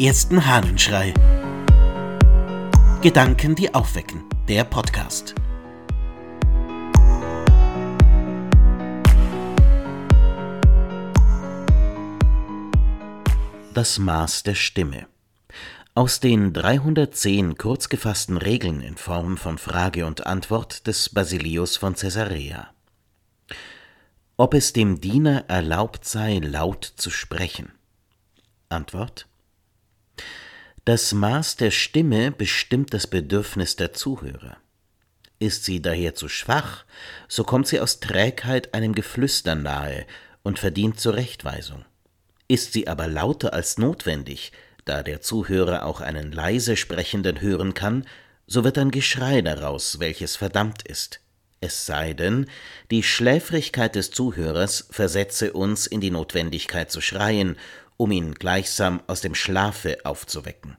ersten Hahnenschrei. Gedanken, die aufwecken. Der Podcast. Das Maß der Stimme. Aus den 310 kurzgefassten Regeln in Form von Frage und Antwort des Basilius von Caesarea. Ob es dem Diener erlaubt sei, laut zu sprechen. Antwort Das Maß der Stimme bestimmt das Bedürfnis der Zuhörer. Ist sie daher zu schwach, so kommt sie aus Trägheit einem Geflüster nahe und verdient Zurechtweisung. Ist sie aber lauter als notwendig, da der Zuhörer auch einen leise Sprechenden hören kann, so wird ein Geschrei daraus, welches verdammt ist. Es sei denn, die Schläfrigkeit des Zuhörers versetze uns in die Notwendigkeit zu schreien um ihn gleichsam aus dem Schlafe aufzuwecken.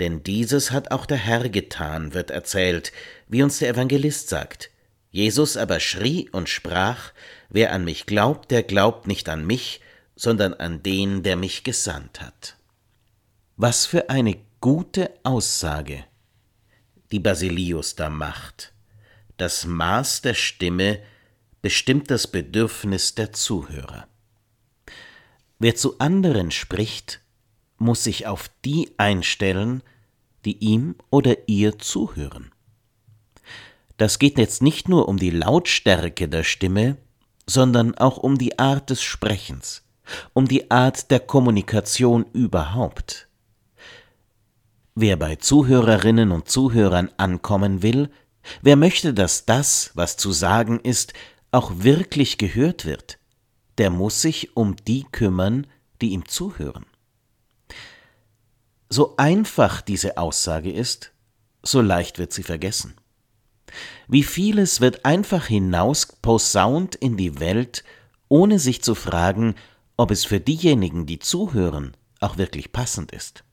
Denn dieses hat auch der Herr getan, wird erzählt, wie uns der Evangelist sagt. Jesus aber schrie und sprach, Wer an mich glaubt, der glaubt nicht an mich, sondern an den, der mich gesandt hat. Was für eine gute Aussage, die Basilius da macht. Das Maß der Stimme bestimmt das Bedürfnis der Zuhörer. Wer zu anderen spricht, muss sich auf die einstellen, die ihm oder ihr zuhören. Das geht jetzt nicht nur um die Lautstärke der Stimme, sondern auch um die Art des Sprechens, um die Art der Kommunikation überhaupt. Wer bei Zuhörerinnen und Zuhörern ankommen will, wer möchte, dass das, was zu sagen ist, auch wirklich gehört wird, der muss sich um die kümmern, die ihm zuhören. So einfach diese Aussage ist, so leicht wird sie vergessen. Wie vieles wird einfach hinaus posaunt in die Welt, ohne sich zu fragen, ob es für diejenigen, die zuhören, auch wirklich passend ist.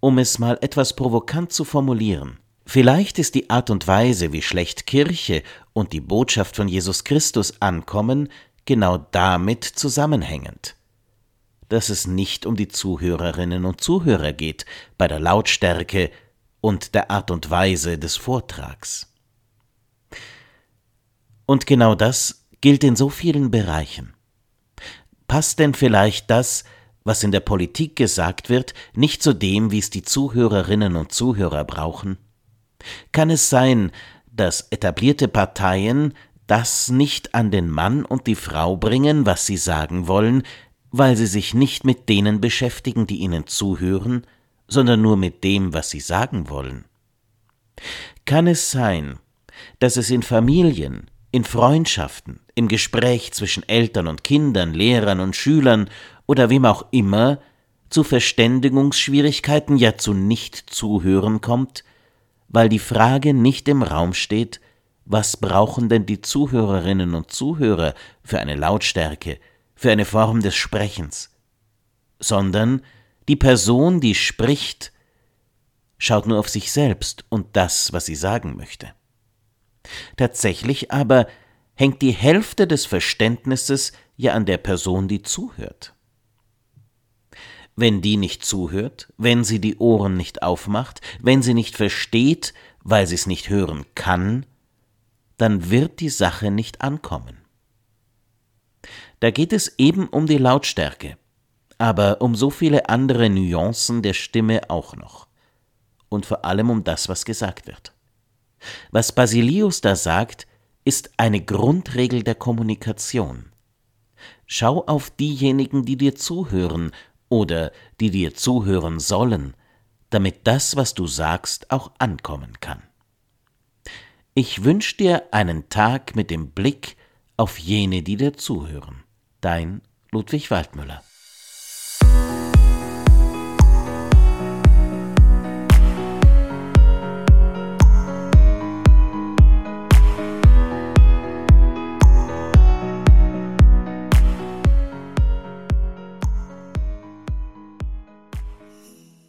Um es mal etwas provokant zu formulieren, vielleicht ist die Art und Weise, wie schlecht Kirche und die Botschaft von Jesus Christus ankommen, genau damit zusammenhängend, dass es nicht um die Zuhörerinnen und Zuhörer geht bei der Lautstärke und der Art und Weise des Vortrags. Und genau das gilt in so vielen Bereichen. Passt denn vielleicht das, was in der Politik gesagt wird, nicht zu dem, wie es die Zuhörerinnen und Zuhörer brauchen? Kann es sein, dass etablierte Parteien das nicht an den Mann und die Frau bringen, was sie sagen wollen, weil sie sich nicht mit denen beschäftigen, die ihnen zuhören, sondern nur mit dem, was sie sagen wollen? Kann es sein, dass es in Familien, in Freundschaften, im Gespräch zwischen Eltern und Kindern, Lehrern und Schülern oder wem auch immer zu Verständigungsschwierigkeiten, ja zu Nicht-Zuhören kommt, weil die Frage nicht im Raum steht, was brauchen denn die Zuhörerinnen und Zuhörer für eine Lautstärke, für eine Form des Sprechens? Sondern die Person, die spricht, schaut nur auf sich selbst und das, was sie sagen möchte. Tatsächlich aber hängt die Hälfte des Verständnisses ja an der Person, die zuhört. Wenn die nicht zuhört, wenn sie die Ohren nicht aufmacht, wenn sie nicht versteht, weil sie es nicht hören kann, dann wird die Sache nicht ankommen. Da geht es eben um die Lautstärke, aber um so viele andere Nuancen der Stimme auch noch. Und vor allem um das, was gesagt wird. Was Basilius da sagt, ist eine Grundregel der Kommunikation. Schau auf diejenigen, die dir zuhören oder die dir zuhören sollen, damit das, was du sagst, auch ankommen kann. Ich wünsch dir einen Tag mit dem Blick auf jene, die dir zuhören. Dein Ludwig Waldmüller.